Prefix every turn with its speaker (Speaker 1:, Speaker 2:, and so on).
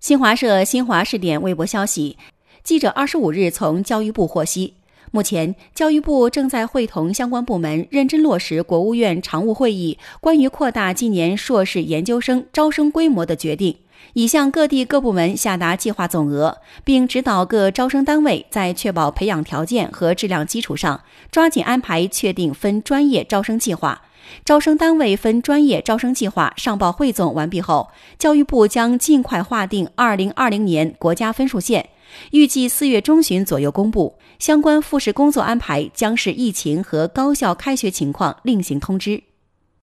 Speaker 1: 新华社新华视点微博消息，记者二十五日从教育部获悉，目前教育部正在会同相关部门认真落实国务院常务会议关于扩大今年硕士研究生招生规模的决定。已向各地各部门下达计划总额，并指导各招生单位在确保培养条件和质量基础上，抓紧安排确定分专业招生计划。招生单位分专业招生计划上报汇总完毕后，教育部将尽快划定2020年国家分数线，预计四月中旬左右公布。相关复试工作安排将是疫情和高校开学情况另行通知。